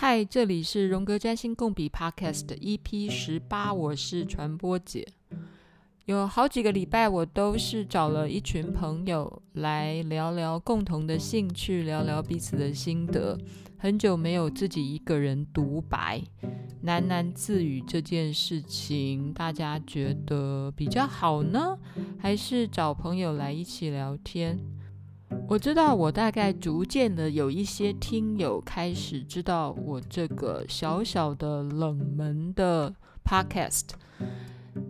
嗨，这里是荣格占星共笔 Podcast EP 十八，我是传播姐。有好几个礼拜，我都是找了一群朋友来聊聊共同的兴趣，聊聊彼此的心得。很久没有自己一个人独白、喃喃自语这件事情，大家觉得比较好呢，还是找朋友来一起聊天？我知道，我大概逐渐的有一些听友开始知道我这个小小的冷门的 podcast，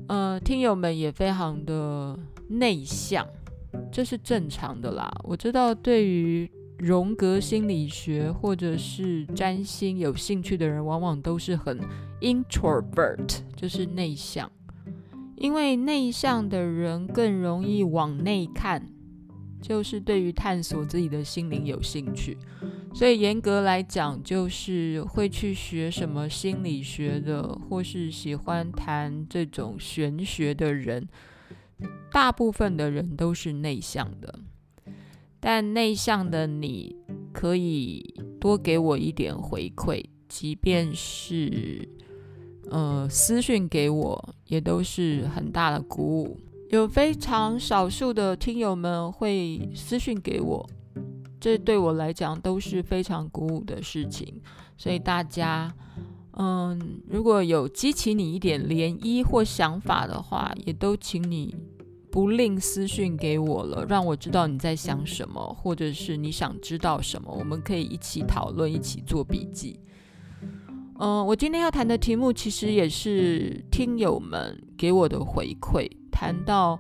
呃，听友们也非常的内向，这是正常的啦。我知道，对于荣格心理学或者是占星有兴趣的人，往往都是很 introvert，就是内向，因为内向的人更容易往内看。就是对于探索自己的心灵有兴趣，所以严格来讲，就是会去学什么心理学的，或是喜欢谈这种玄学的人，大部分的人都是内向的。但内向的你可以多给我一点回馈，即便是呃私讯给我，也都是很大的鼓舞。有非常少数的听友们会私讯给我，这对我来讲都是非常鼓舞的事情。所以大家，嗯，如果有激起你一点涟漪或想法的话，也都请你不吝私讯给我了，让我知道你在想什么，或者是你想知道什么，我们可以一起讨论，一起做笔记。嗯，我今天要谈的题目其实也是听友们给我的回馈。谈到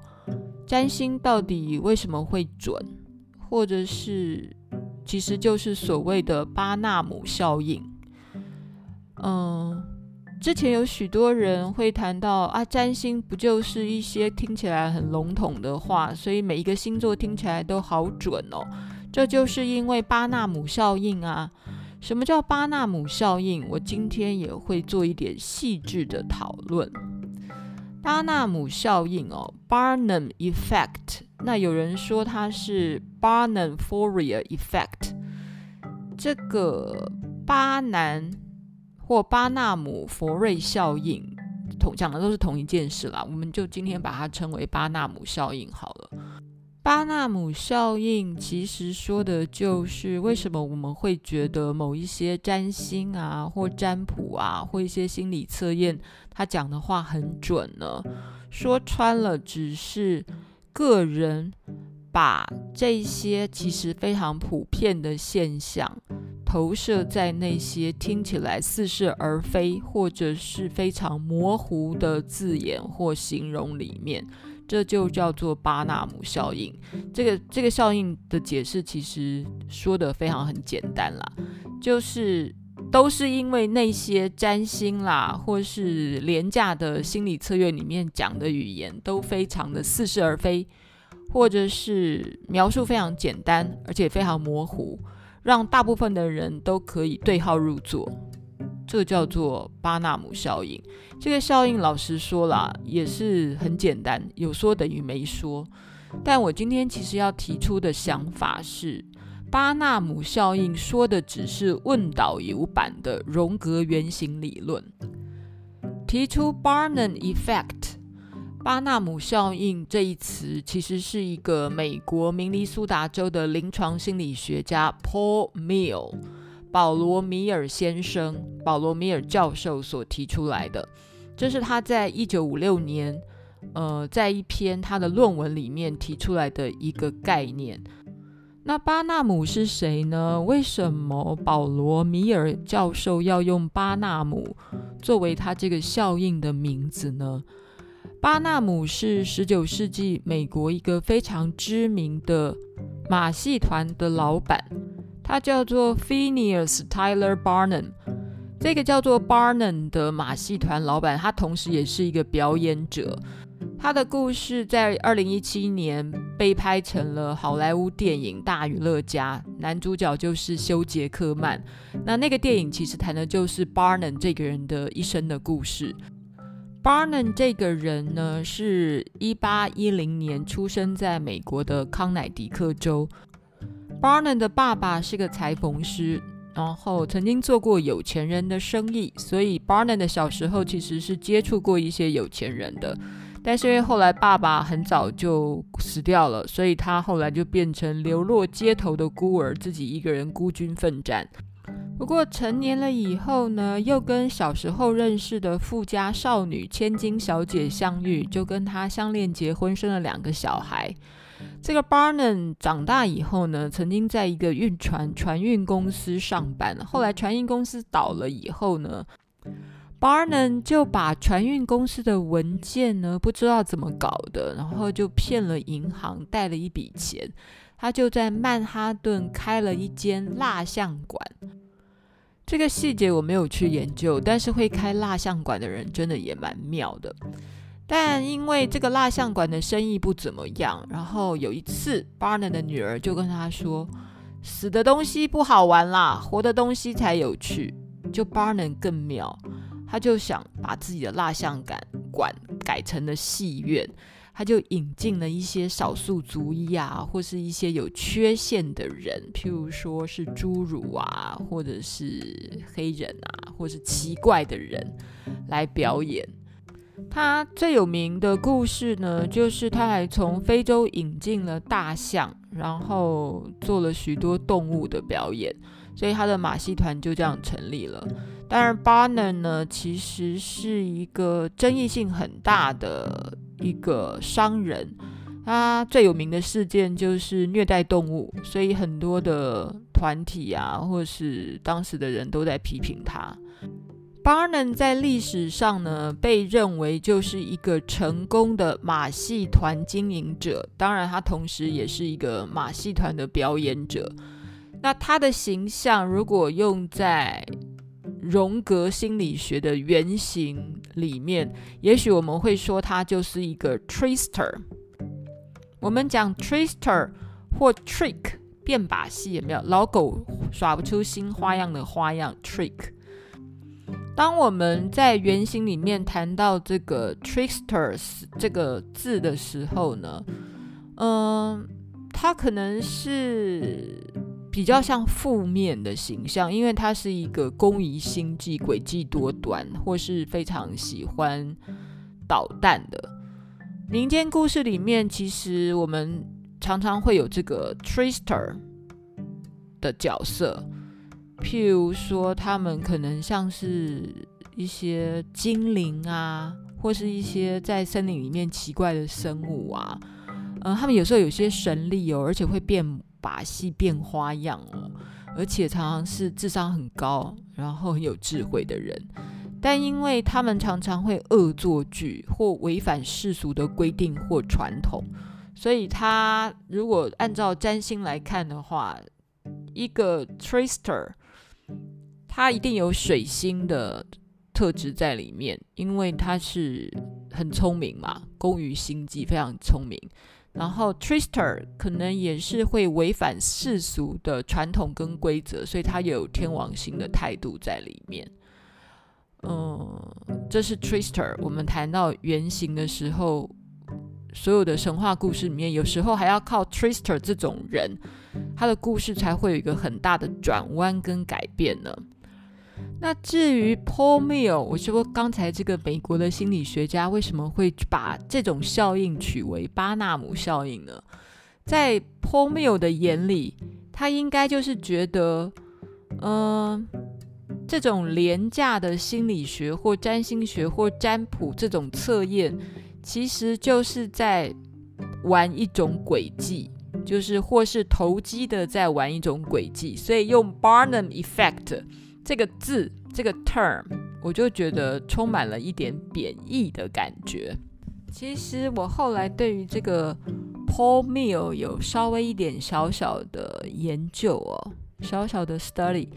占星到底为什么会准，或者是其实就是所谓的巴纳姆效应。嗯，之前有许多人会谈到啊，占星不就是一些听起来很笼统的话，所以每一个星座听起来都好准哦。这就是因为巴纳姆效应啊。什么叫巴纳姆效应？我今天也会做一点细致的讨论。巴纳姆效应哦，Barnum Effect。那有人说它是 Barnum Fourier Effect。这个巴南或巴纳姆佛瑞效应，同讲的都是同一件事啦。我们就今天把它称为巴纳姆效应好了。巴纳姆效应其实说的就是为什么我们会觉得某一些占星啊，或占卜啊，或一些心理测验，他讲的话很准呢？说穿了，只是个人把这些其实非常普遍的现象投射在那些听起来似是而非，或者是非常模糊的字眼或形容里面。这就叫做巴纳姆效应。这个这个效应的解释其实说得非常很简单啦，就是都是因为那些占星啦，或是廉价的心理测验里面讲的语言都非常的似是而非，或者是描述非常简单，而且非常模糊，让大部分的人都可以对号入座。这叫做巴纳姆效应。这个效应，老实说啦，也是很简单，有说等于没说。但我今天其实要提出的想法是，巴纳姆效应说的只是问导游版的荣格原型理论。提出 Barnum Effect，巴纳姆效应这一词，其实是一个美国明尼苏达州的临床心理学家 Paul Meehl。保罗·米尔先生、保罗·米尔教授所提出来的，这是他在一九五六年，呃，在一篇他的论文里面提出来的一个概念。那巴纳姆是谁呢？为什么保罗·米尔教授要用巴纳姆作为他这个效应的名字呢？巴纳姆是十九世纪美国一个非常知名的马戏团的老板。他叫做 Phineas Tyler Barnum，这个叫做 Barnum 的马戏团老板，他同时也是一个表演者。他的故事在二零一七年被拍成了好莱坞电影《大娱乐家》，男主角就是休·杰克曼。那那个电影其实谈的就是 Barnum 这个人的一生的故事。Barnum 这个人呢，是一八一零年出生在美国的康乃狄克州。Barnum 的爸爸是个裁缝师，然后曾经做过有钱人的生意，所以 Barnum 的小时候其实是接触过一些有钱人的。但是因为后来爸爸很早就死掉了，所以他后来就变成流落街头的孤儿，自己一个人孤军奋战。不过成年了以后呢，又跟小时候认识的富家少女千金小姐相遇，就跟她相恋结婚，生了两个小孩。这个 Barnum 长大以后呢，曾经在一个运船船运公司上班，后来船运公司倒了以后呢。Barnum 就把船运公司的文件呢，不知道怎么搞的，然后就骗了银行，贷了一笔钱。他就在曼哈顿开了一间蜡像馆。这个细节我没有去研究，但是会开蜡像馆的人真的也蛮妙的。但因为这个蜡像馆的生意不怎么样，然后有一次，Barnum 的女儿就跟他说：“死的东西不好玩啦，活的东西才有趣。”就 Barnum 更妙。他就想把自己的蜡像馆馆改成了戏院，他就引进了一些少数族裔啊，或是一些有缺陷的人，譬如说是侏儒啊，或者是黑人啊，或是奇怪的人来表演。他最有名的故事呢，就是他还从非洲引进了大象，然后做了许多动物的表演，所以他的马戏团就这样成立了。当然，Barnum 呢，其实是一个争议性很大的一个商人。他最有名的事件就是虐待动物，所以很多的团体啊，或是当时的人都在批评他。Barnum 在历史上呢，被认为就是一个成功的马戏团经营者。当然，他同时也是一个马戏团的表演者。那他的形象如果用在荣格心理学的原型里面，也许我们会说他就是一个 trickster。我们讲 trickster 或 trick 变把戏，有没有？老狗耍不出新花样的花样 trick。当我们在原型里面谈到这个 tricksters 这个字的时候呢，嗯，它可能是。比较像负面的形象，因为它是一个工于心计、诡计多端，或是非常喜欢捣蛋的。民间故事里面，其实我们常常会有这个 trickster 的角色，譬如说，他们可能像是一些精灵啊，或是一些在森林里面奇怪的生物啊，嗯，他们有时候有些神力哦，而且会变。把戏变花样哦，而且常常是智商很高，然后很有智慧的人，但因为他们常常会恶作剧或违反世俗的规定或传统，所以他如果按照占星来看的话，一个 TRISTER 他一定有水星的特质在里面，因为他是很聪明嘛，工于心计，非常聪明。然后 Trister 可能也是会违反世俗的传统跟规则，所以他有天王星的态度在里面。嗯，这是 Trister。我们谈到原型的时候，所有的神话故事里面，有时候还要靠 Trister 这种人，他的故事才会有一个很大的转弯跟改变呢。那至于 Paul m i l l 我说刚才这个美国的心理学家为什么会把这种效应取为巴纳姆效应呢？在 Paul m i l l 的眼里，他应该就是觉得，嗯、这种廉价的心理学或占星学或占卜这种测验，其实就是在玩一种诡计，就是或是投机的在玩一种诡计，所以用 Barnum Effect。这个字，这个 term，我就觉得充满了一点贬义的感觉。其实我后来对于这个 Paul Mill 有稍微一点小小的研究哦，小小的 study。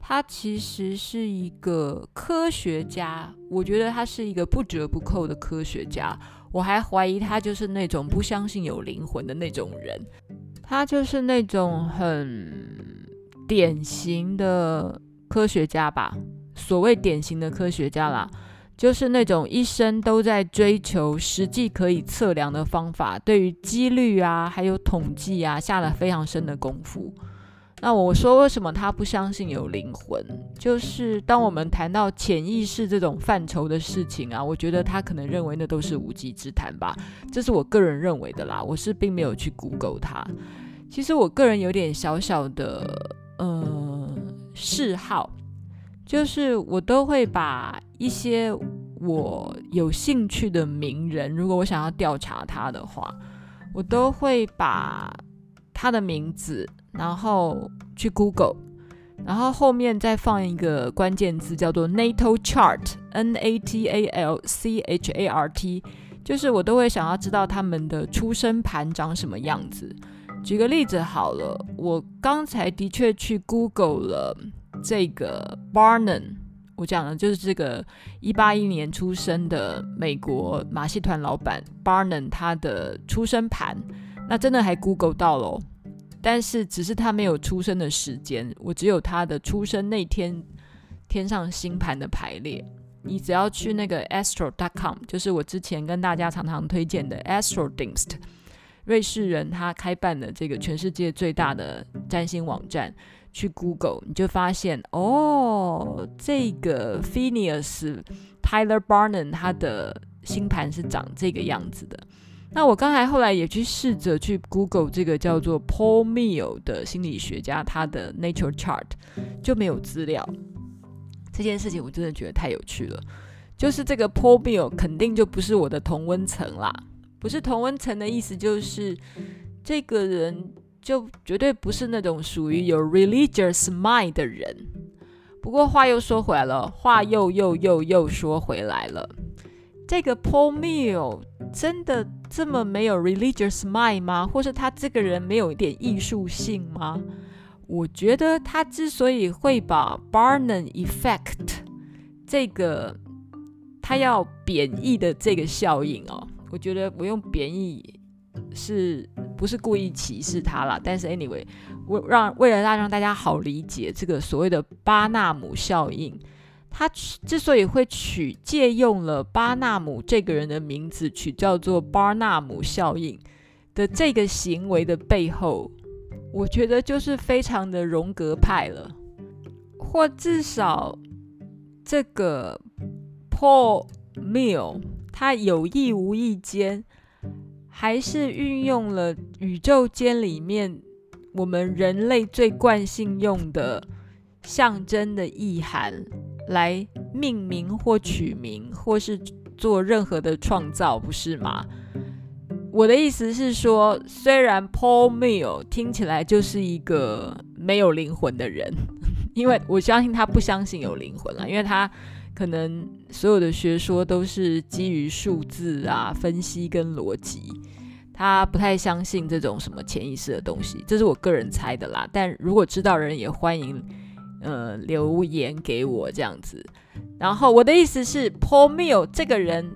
他其实是一个科学家，我觉得他是一个不折不扣的科学家。我还怀疑他就是那种不相信有灵魂的那种人。他就是那种很典型的。科学家吧，所谓典型的科学家啦，就是那种一生都在追求实际可以测量的方法，对于几率啊，还有统计啊，下了非常深的功夫。那我说为什么他不相信有灵魂？就是当我们谈到潜意识这种范畴的事情啊，我觉得他可能认为那都是无稽之谈吧。这是我个人认为的啦，我是并没有去 Google 他。其实我个人有点小小的呃嗜好，就是我都会把一些我有兴趣的名人，如果我想要调查他的话，我都会把他的名字。然后去 Google，然后后面再放一个关键字叫做 Natal Chart，N A T A L C H A R T，就是我都会想要知道他们的出生盘长什么样子。举个例子好了，我刚才的确去 Google 了这个 Barnum，我讲的就是这个一八一年出生的美国马戏团老板 Barnum 他的出生盘，那真的还 Google 到了。但是只是他没有出生的时间，我只有他的出生那天天上星盘的排列。你只要去那个 astro.com，就是我之前跟大家常常推荐的 ASTRO DINGST 瑞士人他开办的这个全世界最大的占星网站，去 Google 你就发现哦，这个 Phineas Tyler Barnum 他的星盘是长这个样子的。那我刚才后来也去试着去 Google 这个叫做 Paul Meehl 的心理学家，他的 Nature Chart 就没有资料。这件事情我真的觉得太有趣了，就是这个 Paul Meehl 肯定就不是我的同温层啦。不是同温层的意思就是这个人就绝对不是那种属于有 religious mind 的人。不过话又说回来了，话又又又又说回来了，这个 Paul Meehl 真的这么没有 religious mind 吗？或是他这个人没有一点艺术性吗？我觉得他之所以会把 Barnum effect 这个他要贬义的这个效应哦，我觉得我用贬义是不是故意歧视他啦？但是 anyway，我让为了让让大家好理解这个所谓的巴纳姆效应。他之所以会取借用了巴纳姆这个人的名字，取叫做巴纳姆效应的这个行为的背后，我觉得就是非常的荣格派了，或至少这个 Paul Meehl 他有意无意间还是运用了宇宙间里面我们人类最惯性用的象征的意涵。来命名或取名，或是做任何的创造，不是吗？我的意思是说，虽然 Paul Meehl 听起来就是一个没有灵魂的人，因为我相信他不相信有灵魂了，因为他可能所有的学说都是基于数字啊、分析跟逻辑，他不太相信这种什么潜意识的东西，这是我个人猜的啦。但如果知道人也欢迎。呃，留言给我这样子，然后我的意思是，Paul Meehl 这个人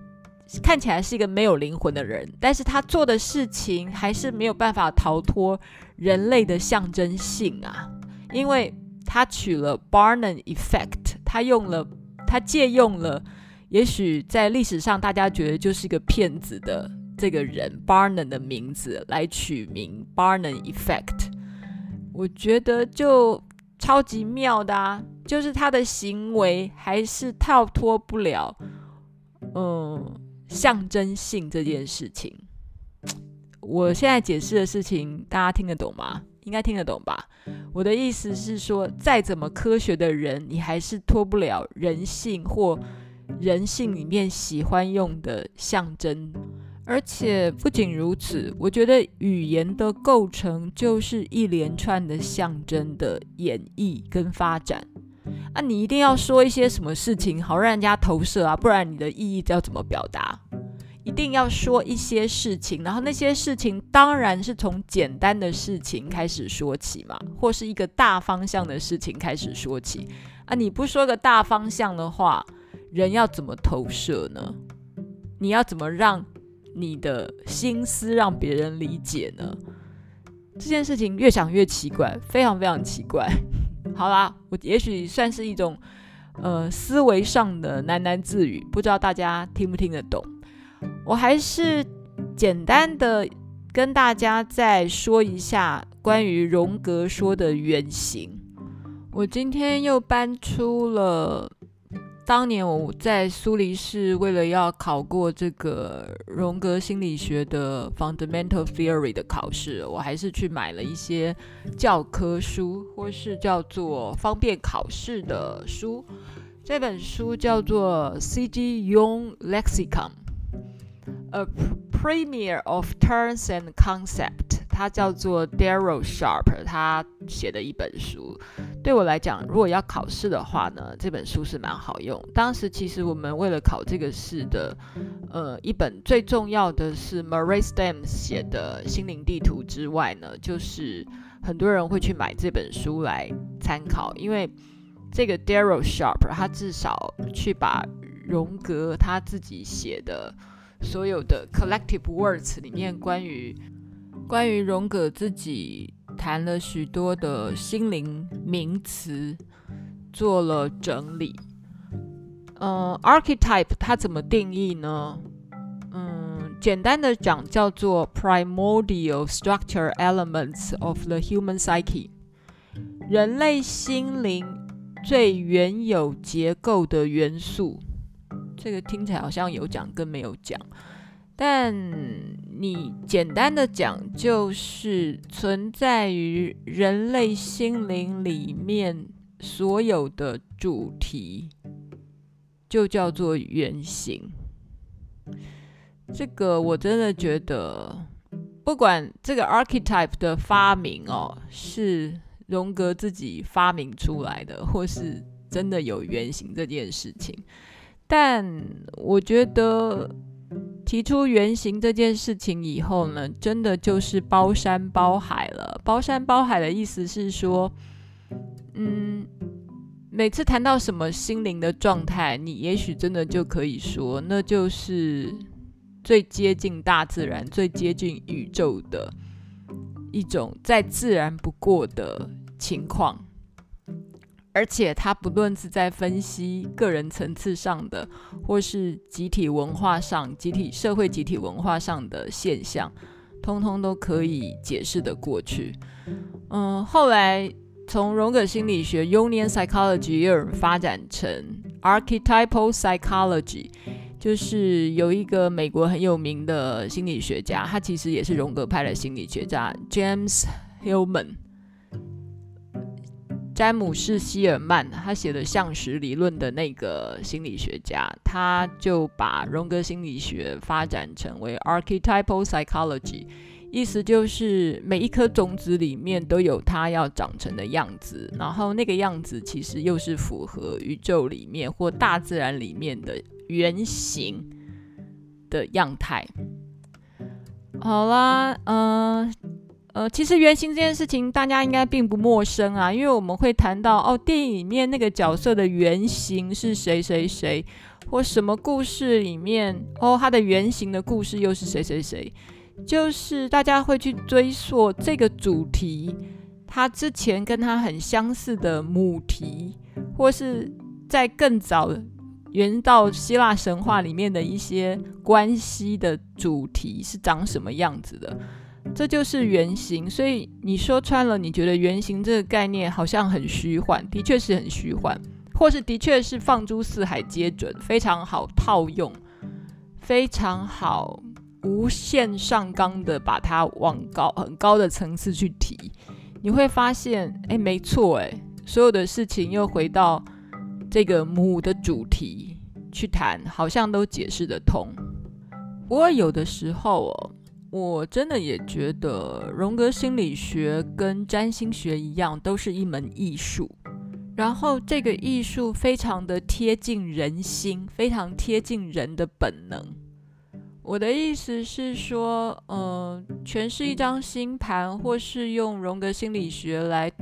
看起来是一个没有灵魂的人，但是他做的事情还是没有办法逃脱人类的象征性啊，因为他取了 Barnum Effect，他用了，他借用了，也许在历史上大家觉得就是一个骗子的这个人 Barnum 的名字来取名 Barnum Effect，我觉得就。超级妙的啊，就是他的行为还是跳脱不了，嗯，象征性这件事情。我现在解释的事情，大家听得懂吗？应该听得懂吧？我的意思是说，再怎么科学的人，你还是脱不了人性或人性里面喜欢用的象征。而且不仅如此，我觉得语言的构成就是一连串的象征的演绎跟发展。啊，你一定要说一些什么事情，好让人家投射啊，不然你的意义要怎么表达？一定要说一些事情，然后那些事情当然是从简单的事情开始说起嘛，或是一个大方向的事情开始说起。啊，你不说个大方向的话，人要怎么投射呢？你要怎么让？你的心思让别人理解呢？这件事情越想越奇怪，非常非常奇怪。好啦，我也许算是一种呃思维上的喃喃自语，不知道大家听不听得懂。我还是简单的跟大家再说一下关于荣格说的原型。我今天又搬出了当年我在苏黎世为了要考过这个荣格心理学的 Fundamental Theory 的考试，我还是去买了一些教科书，或是叫做方便考试的书。这本书叫做 C.G. Jung Lexicon。A Premier of Terms and Concept，它叫做 Daryl Sharp，他写的一本书。对我来讲，如果要考试的话呢，这本书是蛮好用。当时其实我们为了考这个试的，呃，一本最重要的是 Marie Stems 写的《心灵地图》之外呢，就是很多人会去买这本书来参考，因为这个 Daryl Sharp 他至少去把荣格他自己写的。所有的 collective words 里面，关于关于荣格自己谈了许多的心灵名词，做了整理。呃，archetype 它怎么定义呢？嗯，简单的讲叫做 primordial structure elements of the human psyche，人类心灵最原有结构的元素。这个听起来好像有讲跟没有讲，但你简单的讲，就是存在于人类心灵里面所有的主题，就叫做原型。这个我真的觉得，不管这个 archetype 的发明哦，是荣格自己发明出来的，或是真的有原型这件事情。但我觉得提出原型这件事情以后呢，真的就是包山包海了。包山包海的意思是说，嗯，每次谈到什么心灵的状态，你也许真的就可以说，那就是最接近大自然、最接近宇宙的一种再自然不过的情况。而且，他不论是在分析个人层次上的，或是集体文化上、集体社会、集体文化上的现象，通通都可以解释得过去。嗯，后来从荣格心理学 （Jungian Psychology） 也有人发展成 Archetypal Psychology，就是有一个美国很有名的心理学家，他其实也是荣格派的心理学家，James Hillman。詹姆士·希尔曼，他写的象识理论的那个心理学家，他就把荣格心理学发展成为 archetypal psychology，意思就是每一颗种子里面都有它要长成的样子，然后那个样子其实又是符合宇宙里面或大自然里面的原型的样态。好啦，嗯、呃，其实原型这件事情大家应该并不陌生啊，因为我们会谈到哦，电影里面那个角色的原型是谁谁谁，或什么故事里面哦，他的原型的故事又是谁谁谁，就是大家会去追溯这个主题，他之前跟他很相似的母题，或是在更早原到希腊神话里面的一些关系的主题是长什么样子的。这就是原型，所以你说穿了，你觉得原型这个概念好像很虚幻，的确是很虚幻，或是的确是放诸四海皆准，非常好套用，非常好无限上纲的把它往高很高的层次去提，你会发现，哎，没错，哎，所有的事情又回到这个母的主题去谈，好像都解释得通。不过有的时候哦。我真的也觉得，荣格心理学跟占星学一样，都是一门艺术。然后这个艺术非常的贴近人心，非常贴近人的本能。我的意思是说，呃，诠释一张星盘，或是用荣格心理学来。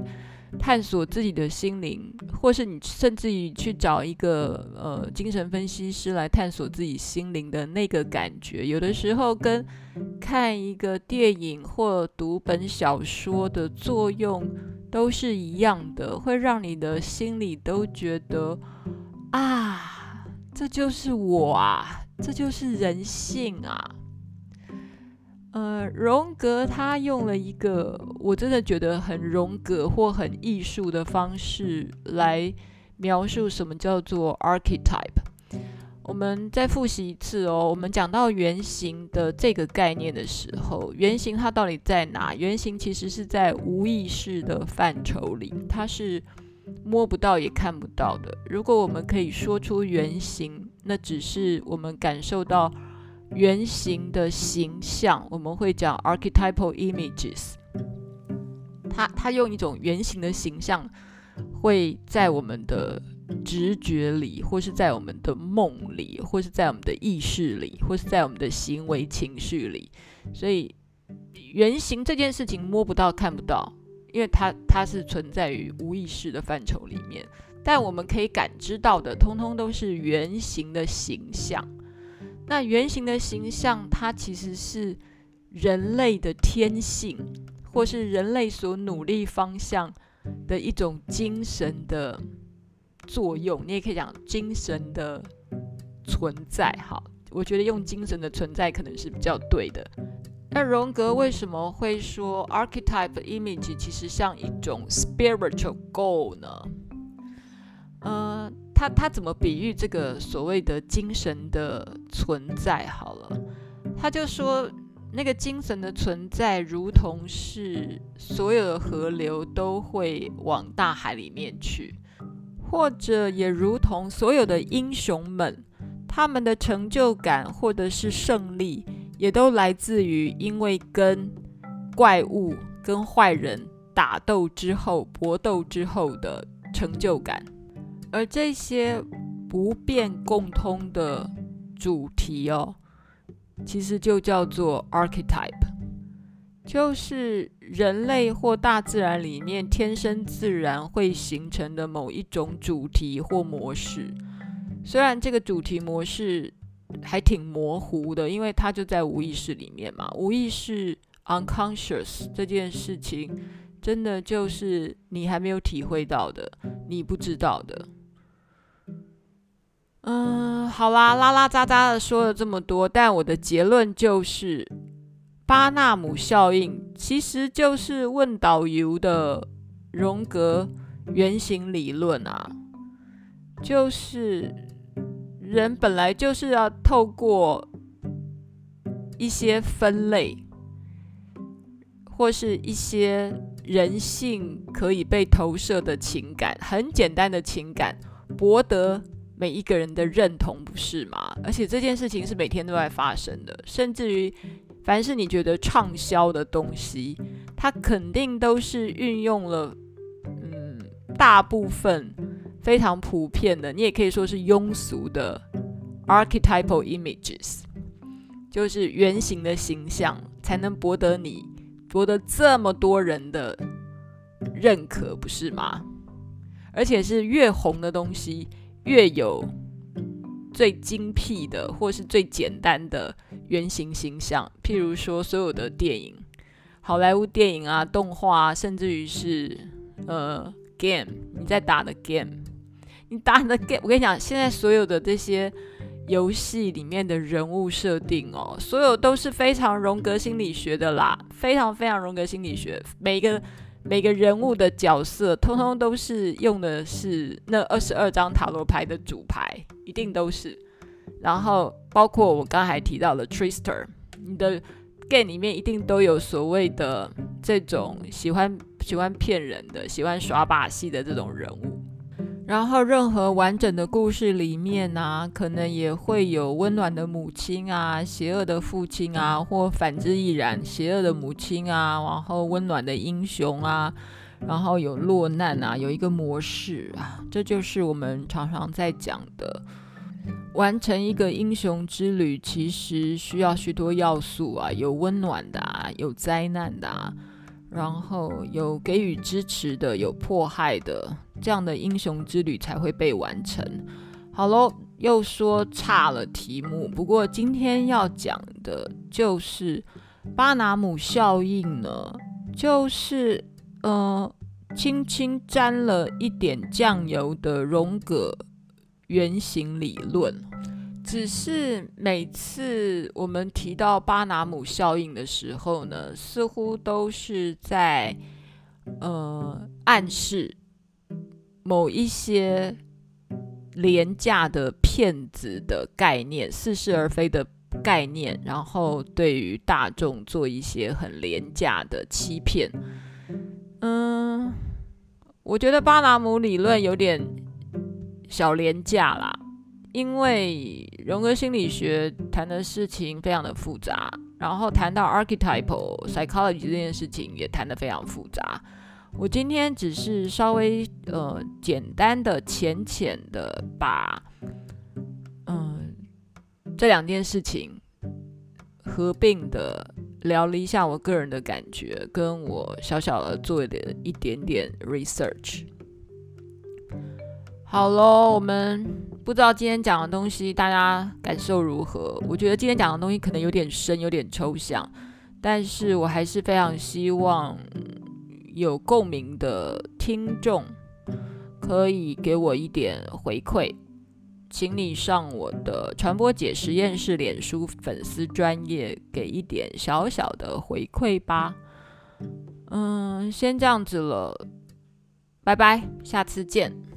探索自己的心灵，或是你甚至于去找一个呃精神分析师来探索自己心灵的那个感觉，有的时候跟看一个电影或读本小说的作用都是一样的，会让你的心里都觉得啊，这就是我啊，这就是人性啊。呃，荣格他用了一个我真的觉得很荣格或很艺术的方式来描述什么叫做 archetype。我们再复习一次哦。我们讲到原型的这个概念的时候，原型它到底在哪？原型其实是在无意识的范畴里，它是摸不到也看不到的。如果我们可以说出原型，那只是我们感受到。原型的形象，我们会讲 archetypal images。他他用一种原型的形象，会在我们的直觉里，或是在我们的梦里，或是在我们的意识里，或是在我们的行为情绪里。所以，原型这件事情摸不到、看不到，因为它它是存在于无意识的范畴里面。但我们可以感知到的，通通都是原型的形象。那原型的形象，它其实是人类的天性，或是人类所努力方向的一种精神的作用。你也可以讲精神的存在。好，我觉得用精神的存在可能是比较对的。那荣格为什么会说 archetype image 其实像一种 spiritual goal 呢？呃。他他怎么比喻这个所谓的精神的存在？好了，他就说那个精神的存在，如同是所有的河流都会往大海里面去，或者也如同所有的英雄们，他们的成就感或者是胜利，也都来自于因为跟怪物、跟坏人打斗之后、搏斗之后的成就感。而这些不变共通的主题哦，其实就叫做 archetype，就是人类或大自然里面天生自然会形成的某一种主题或模式。虽然这个主题模式还挺模糊的，因为它就在无意识里面嘛。无意识 unconscious 这件事情，真的就是你还没有体会到的，你不知道的。嗯，好啦，拉拉杂杂的说了这么多，但我的结论就是，巴纳姆效应其实就是问导游的荣格原型理论啊，就是人本来就是要透过一些分类，或是一些人性可以被投射的情感，很简单的情感，博得。每一个人的认同，不是吗？而且这件事情是每天都在发生的，甚至于，凡是你觉得畅销的东西，它肯定都是运用了，嗯，大部分非常普遍的，你也可以说是庸俗的 archetypal images，就是原型的形象，才能博得你，博得这么多人的认可，不是吗？而且是越红的东西。越有最精辟的，或是最简单的原型形象，譬如说所有的电影、好莱坞电影啊、动画啊，甚至于是呃 game，你在打的 game，你打你的 game，我跟你讲，现在所有的这些游戏里面的人物设定哦，所有都是非常荣格心理学的啦，非常非常荣格心理学，每一个。每个人物的角色，通通都是用的是那二十二张塔罗牌的主牌，一定都是。然后包括我刚才提到的 Trister，你的 game 里面一定都有所谓的这种喜欢喜欢骗人的、喜欢耍把戏的这种人物。然后，任何完整的故事里面呢、啊，可能也会有温暖的母亲啊，邪恶的父亲啊，或反之亦然，邪恶的母亲啊，然后温暖的英雄啊，然后有落难啊，有一个模式啊，这就是我们常常在讲的，完成一个英雄之旅，其实需要许多要素啊，有温暖的啊，有灾难的啊。然后有给予支持的，有迫害的，这样的英雄之旅才会被完成。好喽，又说差了题目。不过今天要讲的就是巴拿姆效应呢，就是呃，轻轻沾了一点酱油的荣格原型理论。只是每次我们提到巴拿姆效应的时候呢，似乎都是在呃暗示某一些廉价的骗子的概念，似是而非的概念，然后对于大众做一些很廉价的欺骗。嗯，我觉得巴拿姆理论有点小廉价啦。因为荣格心理学谈的事情非常的复杂，然后谈到 archetypal psychology 这件事情也谈得非常复杂。我今天只是稍微呃简单的、浅浅的把嗯这两件事情合并的聊了一下我个人的感觉，跟我小小的做的一点点 research。好喽，我们不知道今天讲的东西大家感受如何？我觉得今天讲的东西可能有点深，有点抽象，但是我还是非常希望有共鸣的听众可以给我一点回馈，请你上我的传播姐实验室脸书粉丝专页给一点小小的回馈吧。嗯，先这样子了，拜拜，下次见。